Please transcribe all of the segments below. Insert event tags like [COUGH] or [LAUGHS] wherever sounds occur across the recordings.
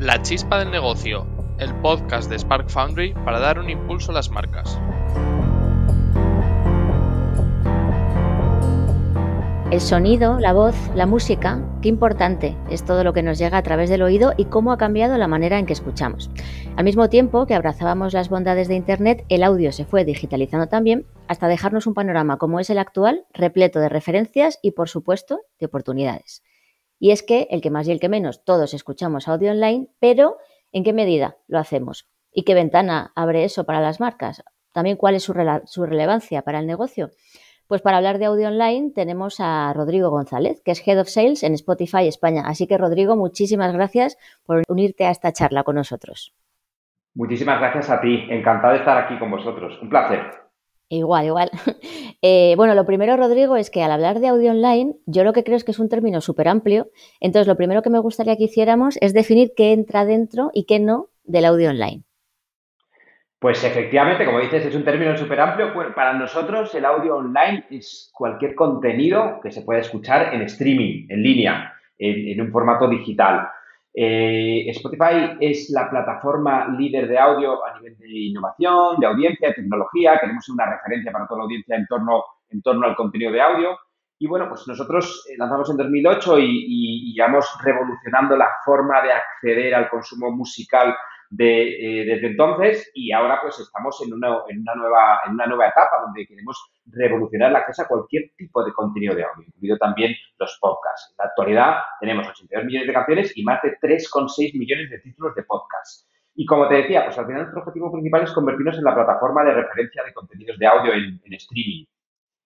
La chispa del negocio, el podcast de Spark Foundry para dar un impulso a las marcas. El sonido, la voz, la música, qué importante es todo lo que nos llega a través del oído y cómo ha cambiado la manera en que escuchamos. Al mismo tiempo que abrazábamos las bondades de Internet, el audio se fue digitalizando también hasta dejarnos un panorama como es el actual, repleto de referencias y, por supuesto, de oportunidades. Y es que, el que más y el que menos, todos escuchamos audio online, pero ¿en qué medida lo hacemos? ¿Y qué ventana abre eso para las marcas? También cuál es su, relevancia para el negocio. Pues para hablar de audio online tenemos a Rodrigo González, que es Head of Sales en Spotify España. Así que Rodrigo, muchísimas gracias por unirte a esta charla con nosotros. Muchísimas gracias a ti. Encantado de estar aquí con vosotros. Un placer. Igual, igual. [LAUGHS] Eh, bueno, lo primero, Rodrigo, es que al hablar de audio online, yo lo que creo es que es un término súper amplio. Entonces, lo primero que me gustaría que hiciéramos es definir qué entra dentro y qué no del audio online. Pues efectivamente, como dices, es un término súper amplio. Para nosotros el audio online es cualquier contenido que se pueda escuchar en streaming, en línea, en, un formato digital. Eh, Spotify es la plataforma líder de audio a nivel de innovación, de audiencia, de tecnología. Queremos ser una referencia para toda la audiencia en torno, al contenido de audio. Y bueno, pues nosotros eh, lanzamos en 2008 y, y, revolucionando la forma de acceder al consumo musical de, eh, desde entonces y ahora pues estamos en una, en, una nueva, en una nueva etapa donde queremos revolucionar la acceso a cualquier tipo de contenido de audio, incluido también los podcasts. En la actualidad tenemos 82 millones de canciones y más de 3,6 millones de títulos de podcast. Y como te decía, pues al final nuestro objetivo principal es convertirnos en la plataforma de referencia de contenidos de audio en, streaming.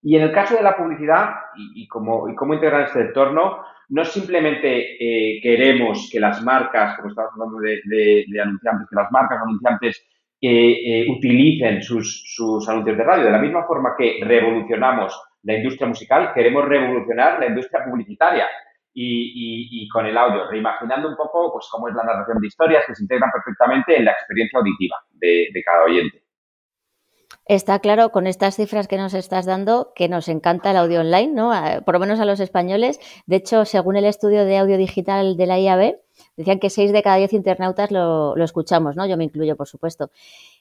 Y en el caso de la publicidad y, y, cómo, y cómo integrar este entorno, no simplemente eh, queremos que las marcas, como estabas hablando de, anunciantes, que las marcas anunciantes eh, eh, utilicen sus, anuncios de radio. De la misma forma que revolucionamos la industria musical, queremos revolucionar la industria publicitaria. Y, con el audio, reimaginando un poco pues, cómo es la narración de historias que se integran perfectamente en la experiencia auditiva de cada oyente. Está claro con estas cifras que nos estás dando que nos encanta el audio online, ¿no? Por lo menos a los españoles. De hecho, según el estudio de audio digital de la IAB, decían que 6 de cada 10 internautas lo, lo escuchamos, ¿no? Yo me incluyo, por supuesto.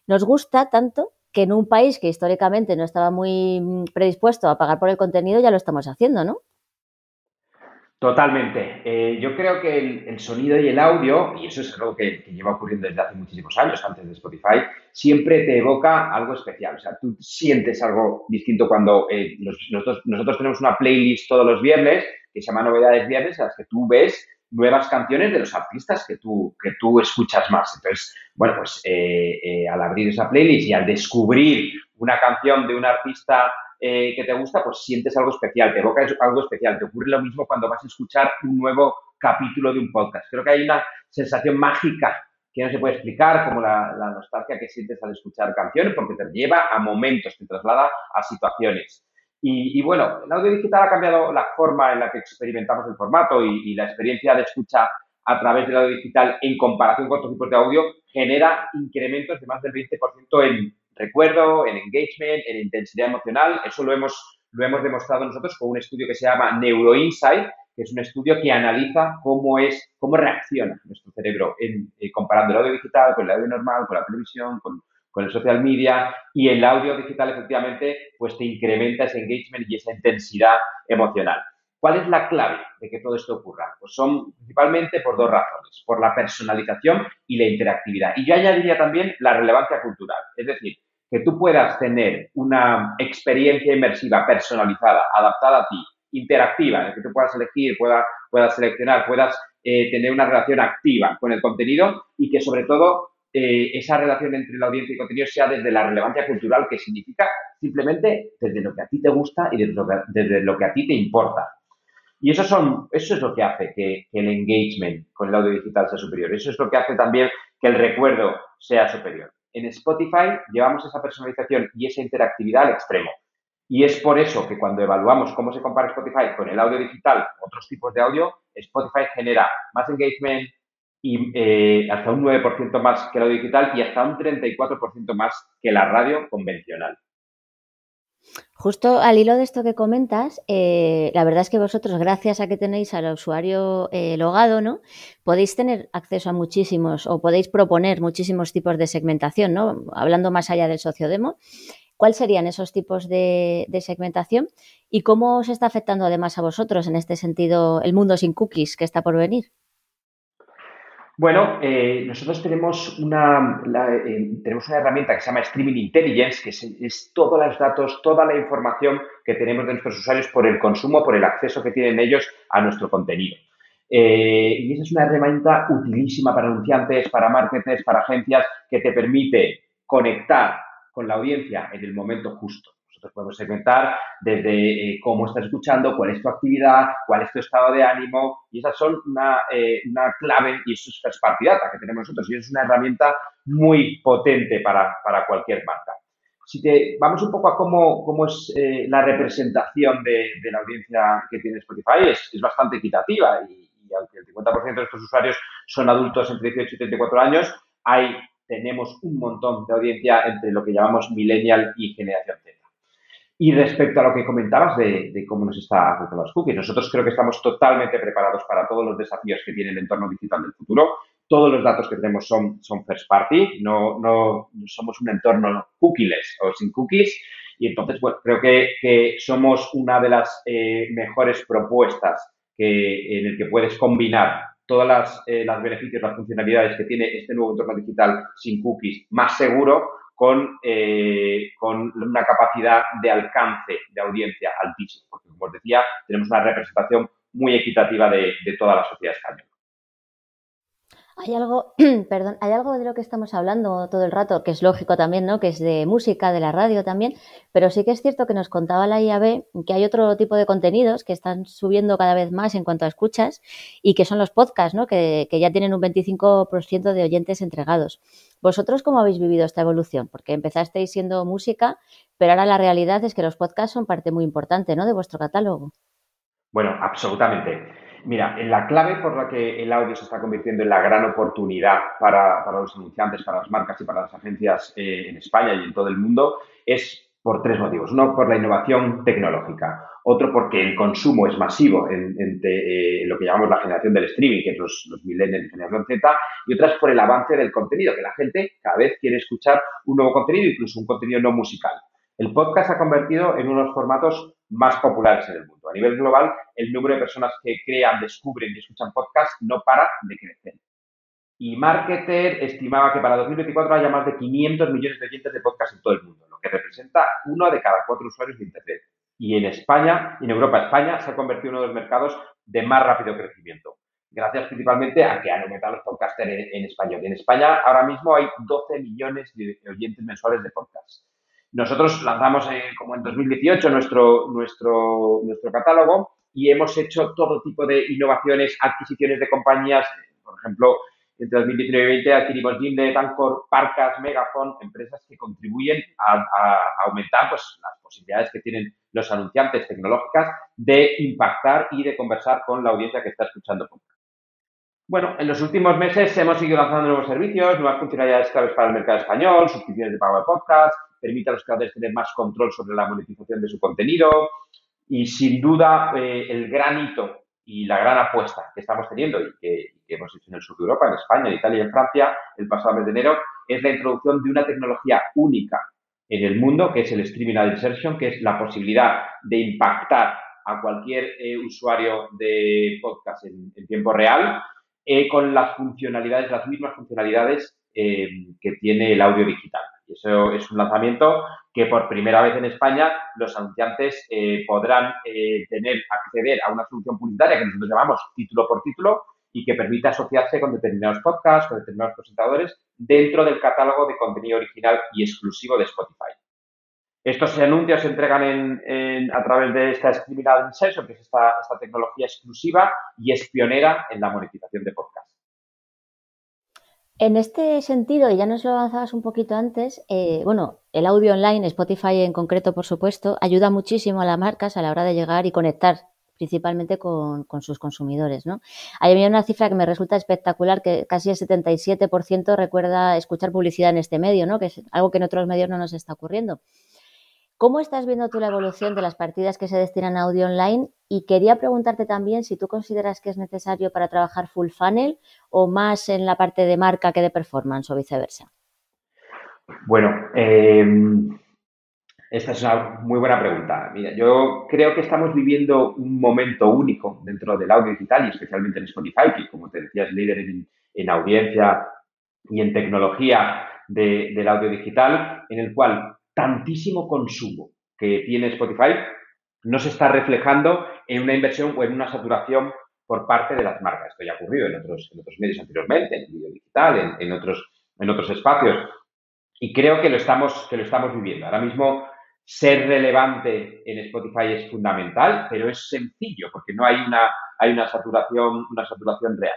Nos gusta tanto que en un país que históricamente no estaba muy predispuesto a pagar por el contenido, ya lo estamos haciendo, ¿no? Totalmente. Eh, yo creo que el, sonido y el audio, y eso es algo que, lleva ocurriendo desde hace muchísimos años, antes de Spotify, siempre te evoca algo especial. O sea, tú sientes algo distinto cuando eh, nosotros, tenemos una playlist todos los viernes que se llama Novedades Viernes, en las que tú ves nuevas canciones de los artistas que tú, que tú escuchas más. Entonces, bueno, pues eh, al abrir esa playlist y al descubrir una canción de un artista eh, que te gusta, pues sientes algo especial, te evoca algo especial. Te ocurre lo mismo cuando vas a escuchar un nuevo capítulo de un podcast. Creo que hay una sensación mágica que no se puede explicar, como la, nostalgia que sientes al escuchar canciones, porque te lleva a momentos, te traslada a situaciones. Y, bueno, el audio digital ha cambiado la forma en la que experimentamos el formato y, y la experiencia de escucha a través del audio digital en comparación con otros tipos de audio genera incrementos de más del 20% en, recuerdo, en engagement, en intensidad emocional. Eso lo hemos, lo hemos demostrado nosotros con un estudio que se llama NeuroInsight, que es un estudio que analiza cómo es, cómo reacciona nuestro cerebro en, eh, comparando el audio digital con el audio normal, con la televisión, con, con el social media y el audio digital efectivamente pues te incrementa ese engagement y esa intensidad emocional. ¿Cuál es la clave de que todo esto ocurra? Pues son principalmente por dos razones, por la personalización y la interactividad. Y yo añadiría también la relevancia cultural, es decir, que tú puedas tener una experiencia inmersiva personalizada, adaptada a ti, interactiva, en la que tú puedas elegir, puedas, seleccionar, puedas eh, tener una relación activa con el contenido y que sobre todo eh, esa relación entre la audiencia y el contenido sea desde la relevancia cultural, que significa simplemente desde lo que a ti te gusta y desde lo que, desde lo que a ti te importa. Y eso, son, eso es lo que hace que, el engagement con el audio digital sea superior. Eso es lo que hace también que el recuerdo sea superior. En Spotify llevamos esa personalización y esa interactividad al extremo. Y es por eso que cuando evaluamos cómo se compara Spotify con el audio digital, otros tipos de audio, Spotify genera más engagement y eh, hasta un 9% más que el audio digital y hasta un 34% más que la radio convencional. Justo al hilo de esto que comentas, eh, la verdad es que vosotros, gracias a que tenéis al usuario eh, logado, ¿no? Podéis tener acceso a muchísimos o podéis proponer muchísimos tipos de segmentación, ¿no? Hablando más allá del sociodemo. ¿Cuáles serían esos tipos de, de, segmentación y cómo os está afectando además a vosotros en este sentido el mundo sin cookies que está por venir? Bueno, eh, nosotros tenemos una, eh, tenemos una herramienta que se llama Streaming Intelligence, que es, todos los datos, toda la información que tenemos de nuestros usuarios por el consumo, por el acceso que tienen ellos a nuestro contenido. Eh, y esa es una herramienta utilísima para anunciantes, para marketers, para agencias, que te permite conectar con la audiencia en el momento justo podemos segmentar desde eh, cómo estás escuchando, cuál es tu actividad, cuál es tu estado de ánimo, y esas son una, eh, una clave, y eso es First Party Data que tenemos nosotros, y es una herramienta muy potente para, para cualquier marca. Si te vamos un poco a cómo, cómo es eh, la representación de, de, la audiencia que tiene Spotify, es, es bastante equitativa y, y, aunque el 50% de nuestros usuarios son adultos entre 18 y 34 años, hay, tenemos un montón de audiencia entre lo que llamamos millennial y generación Z. Y respecto a lo que comentabas de, cómo nos está afectando los cookies, nosotros creo que estamos totalmente preparados para todos los desafíos que tiene el entorno digital del futuro. Todos los datos que tenemos son, son first party, no, no somos un entorno cookieless o sin cookies. Y entonces, bueno, creo que, somos una de las eh, mejores propuestas que, en el que puedes combinar todas las, eh, las beneficios, las funcionalidades que tiene este nuevo entorno digital sin cookies más seguro con, eh, con una capacidad de alcance de audiencia altísima, porque como os decía, tenemos una representación muy equitativa de, de toda la sociedad española. Hay algo, [CLEARS THROAT] perdón, hay algo de lo que estamos hablando todo el rato, que es lógico también, ¿no? Que es de música, de la radio también, pero sí que es cierto que nos contaba la IAB que hay otro tipo de contenidos que están subiendo cada vez más en cuanto a escuchas y que son los podcasts, ¿no? Que, que ya tienen un 25% de oyentes entregados. ¿Vosotros cómo habéis vivido esta evolución? Porque empezasteis siendo música, pero ahora la realidad es que los podcasts son parte muy importante, ¿no? De vuestro catálogo. Bueno, absolutamente. Mira, la clave por la que el audio se está convirtiendo en la gran oportunidad para, los anunciantes, para las marcas y para las agencias eh, en España y en todo el mundo es por tres motivos. Uno, por la innovación tecnológica. Otro, porque el consumo es masivo en, eh, lo que llamamos la generación del streaming, que es los, los millennials de generación Z. Y otra es por el avance del contenido, que la gente cada vez quiere escuchar un nuevo contenido, incluso un contenido no musical. El podcast se ha convertido en uno de los formatos más populares en el mundo. A nivel global, el número de personas que crean, descubren y escuchan podcasts no para de crecer. Y Marketer estimaba que para 2024 haya más de 500 millones de oyentes de podcast en todo el mundo, lo que representa uno de cada cuatro usuarios de Internet. Y en España, en Europa, España se ha convertido en uno de los mercados de más rápido crecimiento, gracias principalmente a que han aumentado los podcasters en, en español. En España ahora mismo hay 12 millones de oyentes mensuales de podcasts. Nosotros lanzamos eh, como en 2018 nuestro, nuestro, nuestro catálogo y hemos hecho todo tipo de innovaciones, adquisiciones de compañías, por ejemplo, entre 2019 y 2020 adquirimos Gimlet, Tancor, Parcas, Megafon, empresas que contribuyen a, aumentar pues, las posibilidades que tienen los anunciantes tecnológicas de impactar y de conversar con la audiencia que está escuchando Bueno, en los últimos meses hemos seguido lanzando nuevos servicios, nuevas funcionalidades claves para el mercado español, suscripciones de pago de podcast, permite a los creadores tener más control sobre la monetización de su contenido y sin duda eh, el gran hito y la gran apuesta que estamos teniendo y que, hemos hecho en el sur de Europa, en España, en Italia y en Francia el pasado mes de enero es la introducción de una tecnología única en el mundo que es el streaming ad insertion, que es la posibilidad de impactar a cualquier eh, usuario de podcast en, tiempo real eh, con las funcionalidades, las mismas funcionalidades que tiene el audio digital. Eso es un lanzamiento que por primera vez en España los anunciantes eh, podrán eh, tener, acceder a una solución publicitaria que nosotros llamamos título por título y que permite asociarse con determinados podcasts, con determinados presentadores dentro del catálogo de contenido original y exclusivo de Spotify. Estos anuncios se entregan a través de esta Scriminal Insertion, que es esta, esta tecnología exclusiva y es pionera en la monetización de podcasts. En este sentido, y ya nos lo avanzabas un poquito antes, eh, bueno, el audio online, Spotify en concreto, por supuesto, ayuda muchísimo a las marcas a la hora de llegar y conectar principalmente con, sus consumidores. ¿no? Hay una cifra que me resulta espectacular, que casi el 77% recuerda escuchar publicidad en este medio, ¿no? que es algo que en otros medios no nos está ocurriendo. ¿Cómo estás viendo tú la evolución de las partidas que se destinan a audio online? Y quería preguntarte también si tú consideras que es necesario para trabajar full funnel o más en la parte de marca que de performance o viceversa. Bueno, eh, esta es una muy buena pregunta. Mira, yo creo que estamos viviendo un momento único dentro del audio digital y especialmente en Spotify, que como te decía es líder en, audiencia y en tecnología del audio digital, en el cual tantísimo consumo que tiene Spotify no se está reflejando en una inversión o en una saturación por parte de las marcas. Esto ya ha ocurrido en otros, en otros medios anteriormente, en el video digital, en, otros, en otros espacios. Y creo que lo, estamos, que lo estamos viviendo. Ahora mismo ser relevante en Spotify es fundamental, pero es sencillo porque no hay una, hay una, saturación, una saturación real.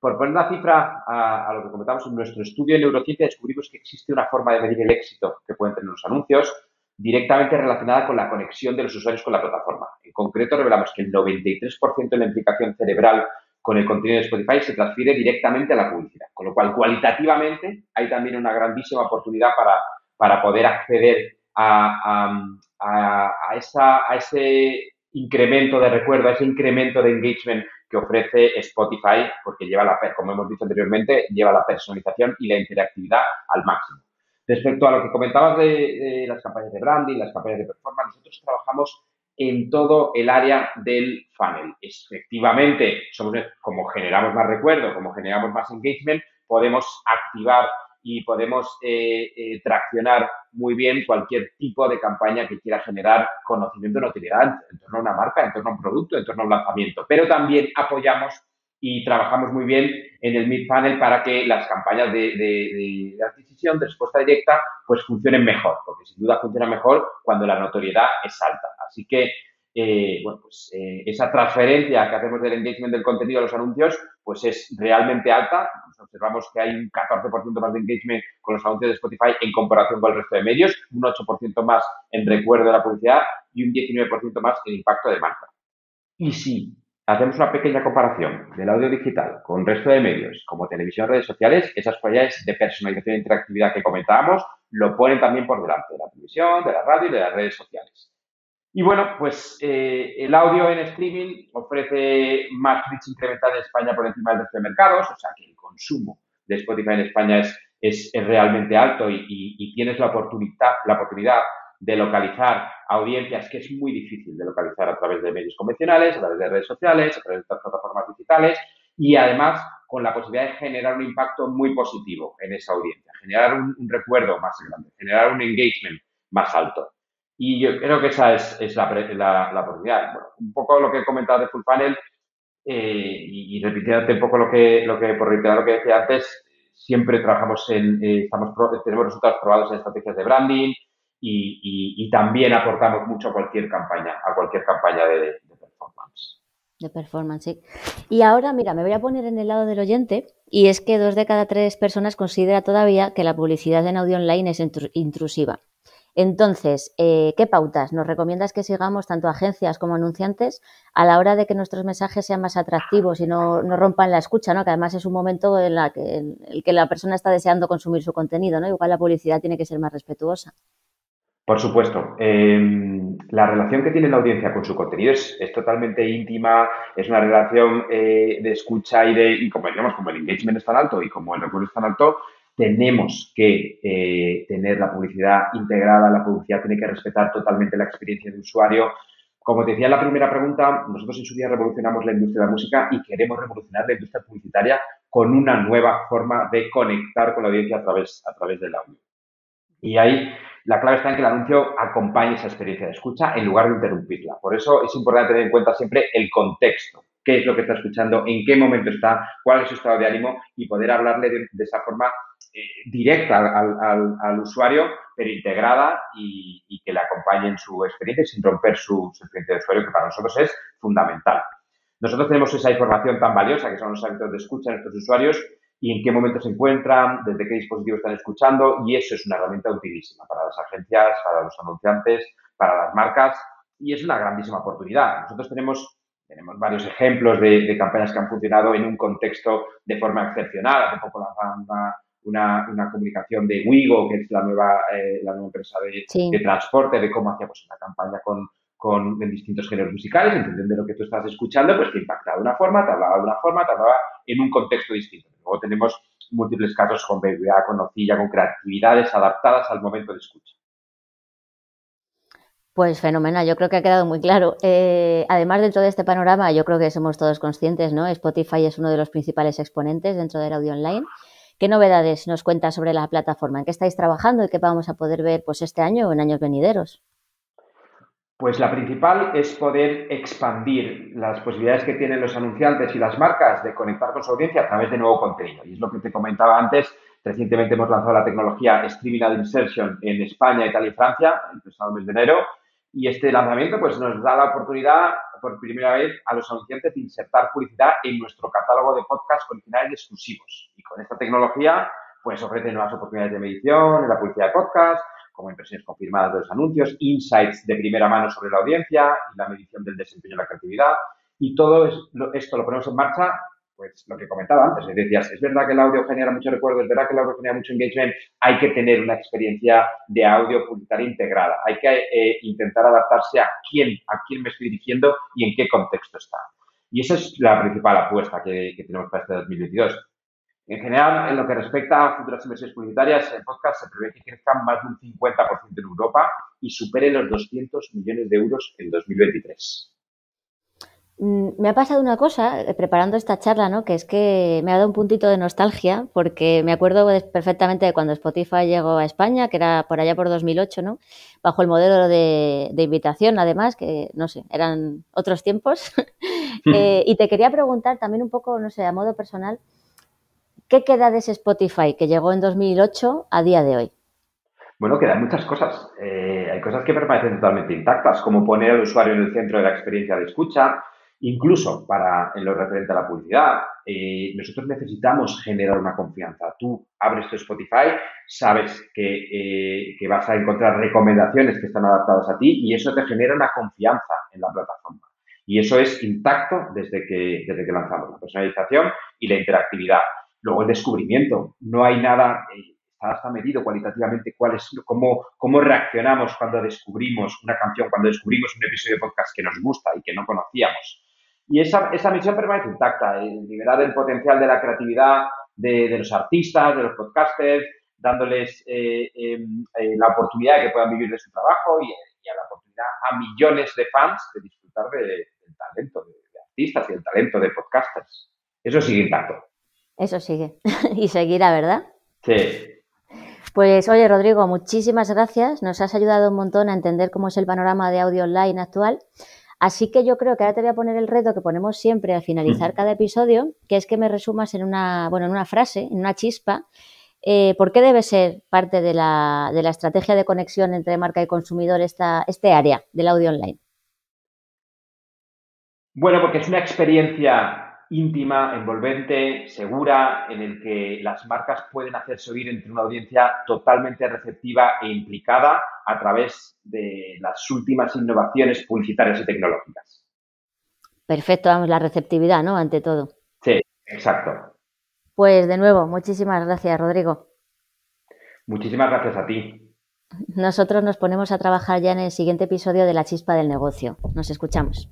Por poner una cifra a, lo que comentamos en nuestro estudio de neurociencia, descubrimos que existe una forma de medir el éxito que pueden tener los anuncios directamente relacionada con la conexión de los usuarios con la plataforma. En concreto, revelamos que el 93% de la implicación cerebral con el contenido de Spotify se transfiere directamente a la publicidad, con lo cual cualitativamente hay también una grandísima oportunidad para, para poder acceder a, a, ese incremento de recuerdo, a ese incremento de engagement que ofrece Spotify, porque lleva la, como hemos dicho anteriormente, lleva la personalización y la interactividad al máximo. Respecto a lo que comentabas de, las campañas de branding, las campañas de performance, nosotros trabajamos en todo el área del funnel. Efectivamente, somos, como generamos más recuerdo, como generamos más engagement, podemos activar y podemos eh, eh, traccionar muy bien cualquier tipo de campaña que quiera generar conocimiento y notoriedad en torno a una marca, en torno a un producto, en torno a un lanzamiento. Pero también apoyamos y trabajamos muy bien en el mid-funnel para que las campañas de, de, de, adquisición, de respuesta directa, pues funcionen mejor, porque sin duda funciona mejor cuando la notoriedad es alta. Así que eh, bueno, pues eh, esa transferencia que hacemos del engagement del contenido a los anuncios, pues es realmente alta. observamos que hay un 14% más de engagement con los anuncios de Spotify en comparación con el resto de medios, un 8% más en recuerdo de la publicidad y un 19% más en impacto de marca. Y si hacemos una pequeña comparación del audio digital con el resto de medios, como televisión, redes sociales, esas cualidades de personalización e interactividad que comentábamos lo ponen también por delante de la televisión, de la radio y de las redes sociales. Y bueno, pues eh, el audio en streaming ofrece más reach incremental en España por encima del resto de mercados, o sea que el consumo de Spotify en España es, es, realmente alto y, tienes la oportunidad, la oportunidad de localizar audiencias que es muy difícil de localizar a través de medios convencionales, a través de redes sociales, a través de plataformas digitales y además con la posibilidad de generar un impacto muy positivo en esa audiencia, generar un recuerdo más grande, generar un engagement más alto. Y yo creo que esa es, es la, la, oportunidad. un poco lo que he comentado de Full Panel eh, y, y, repitiéndote un poco lo que, lo que, por reiterar lo que decía antes, siempre trabajamos en, eh, estamos tenemos resultados probados en estrategias de branding y, y, también aportamos mucho a cualquier campaña, a cualquier campaña de, de performance. De performance, sí. Y ahora, mira, me voy a poner en el lado del oyente y es que dos de cada tres personas considera todavía que la publicidad en audio online es intrusiva. Entonces, eh, ¿qué pautas nos recomiendas que sigamos tanto agencias como anunciantes a la hora de que nuestros mensajes sean más atractivos y no, rompan la escucha, ¿no? que además es un momento en, el que la persona está deseando consumir su contenido, ¿no? igual la publicidad tiene que ser más respetuosa? Por supuesto. Em, la relación que tiene la audiencia con su contenido es, totalmente íntima, es una relación eh, de escucha y de, y como digamos, como el engagement es tan alto y como el recuerdo es tan alto, tenemos que eh, tener la publicidad integrada, la publicidad tiene que respetar totalmente la experiencia del usuario. Como te decía en la primera pregunta, nosotros en su día revolucionamos la industria de la música y queremos revolucionar la industria publicitaria con una nueva forma de conectar con la audiencia a través, a través del audio. Y ahí la clave está en que el anuncio acompañe esa experiencia de escucha en lugar de interrumpirla. Por eso es importante tener en cuenta siempre el contexto, qué es lo que está escuchando, en qué momento está, cuál es su estado de ánimo y poder hablarle de esa forma directa al, usuario, pero integrada y, que le acompañe en su experiencia sin romper su, experiencia de usuario, que para nosotros es fundamental. Nosotros tenemos esa información tan valiosa que son los hábitos de escucha de nuestros usuarios y en qué momento se encuentran, desde qué dispositivo están escuchando y eso es una herramienta utilísima para las agencias, para los anunciantes, para las marcas y es una grandísima oportunidad. Nosotros tenemos tenemos varios ejemplos de, campañas que han funcionado en un contexto de forma excepcional. Hace poco lanzamos una, una, comunicación de Wigo, que es la nueva, eh, la nueva empresa de, transporte, de cómo hacíamos una campaña con, con distintos géneros musicales, entendiendo lo que tú estás escuchando, pues te impactaba de una forma, te hablaba de una forma, te hablaba en un contexto distinto. Luego tenemos múltiples casos con BBA, con nocilla, con creatividades adaptadas al momento de escucha. Pues fenomenal, yo creo que ha quedado muy claro. Eh, además, dentro de este panorama, yo creo que somos todos conscientes, ¿no? Spotify es uno de los principales exponentes dentro del audio online. ¿Qué novedades nos cuenta sobre la plataforma? ¿En qué estáis trabajando y qué vamos a poder ver pues, este año o en años venideros? Pues la principal es poder expandir las posibilidades que tienen los anunciantes y las marcas de conectar con su audiencia a través de nuevo contenido. Y es lo que te comentaba antes. Recientemente hemos lanzado la tecnología Streaming Ad Insertion en España, Italia y Francia, el pasado mes de enero. Y este lanzamiento pues, nos da la oportunidad, por primera vez, a los anunciantes de insertar publicidad en nuestro catálogo de podcasts originales exclusivos. Y con esta tecnología, pues ofrece nuevas oportunidades de medición en la publicidad de podcast, como impresiones confirmadas de los anuncios, insights de primera mano sobre la audiencia y la medición del desempeño de la creatividad. Y todo esto lo ponemos en marcha, pues lo que comentaba antes, es decías, es verdad que el audio genera mucho recuerdo, es verdad que el audio genera mucho engagement, hay que tener una experiencia de audio publicitaria integrada, hay que eh, intentar adaptarse a quién, a quién me estoy dirigiendo y en qué contexto está. Y esa es la principal apuesta que, que tenemos para este 2022 en general, en lo que respecta a futuras inversiones publicitarias, en podcast se prevé que crezcan más de un 50% en Europa y supere los 200 millones de euros en 2023. Mm, me ha pasado una cosa eh, preparando esta charla, ¿no? Que es que me ha dado un puntito de nostalgia porque me acuerdo perfectamente de cuando Spotify llegó a España, que era por allá por 2008, ¿no? Bajo el modelo de, invitación, además, que no sé, eran otros tiempos. [LAUGHS] Eh, y te quería preguntar también un poco, no sé, a modo personal, ¿Qué queda de ese Spotify que llegó en 2008 a día de hoy? Bueno, quedan muchas cosas. Eh, hay cosas que permanecen totalmente intactas, como poner al usuario en el centro de la experiencia de escucha, incluso para en lo referente a la publicidad. Eh, nosotros necesitamos generar una confianza. Tú abres tu Spotify, sabes que, eh, que, vas a encontrar recomendaciones que están adaptadas a ti y eso te genera una confianza en la plataforma. Y eso es intacto desde que, desde que lanzamos la personalización y la interactividad. Luego el descubrimiento. No hay nada, eh, está medido cualitativamente cuál cómo, cómo reaccionamos cuando descubrimos una canción, cuando descubrimos un episodio de podcast que nos gusta y que no conocíamos. Y esa, esa misión permanece intacta, eh, liberar el potencial de la creatividad de, los artistas, de los podcasters, dándoles eh, em, la oportunidad de que puedan vivir de su trabajo y, a la oportunidad a millones de fans de disfrutar del talento de, de artistas y del talento de podcasters. Eso sigue intacto. Eso sigue. [LAUGHS] y seguirá, ¿verdad? Sí. Pues oye, Rodrigo, muchísimas gracias. Nos has ayudado un montón a entender cómo es el panorama de audio online actual. Así que yo creo que ahora te voy a poner el reto que ponemos siempre al finalizar cada episodio, que es que me resumas en una, bueno, en una frase, en una chispa, eh, ¿por qué debe ser parte de la, de la, estrategia de conexión entre marca y consumidor esta, este área del audio online? Bueno, porque es una experiencia íntima, envolvente, segura, en el que las marcas pueden hacerse oír entre una audiencia totalmente receptiva e implicada a través de las últimas innovaciones publicitarias y tecnológicas. Perfecto, vamos, la receptividad, ¿no? Ante todo. Sí, exacto. Pues de nuevo, muchísimas gracias, Rodrigo. Muchísimas gracias a ti. Nosotros nos ponemos a trabajar ya en el siguiente episodio de La Chispa del Negocio. Nos escuchamos.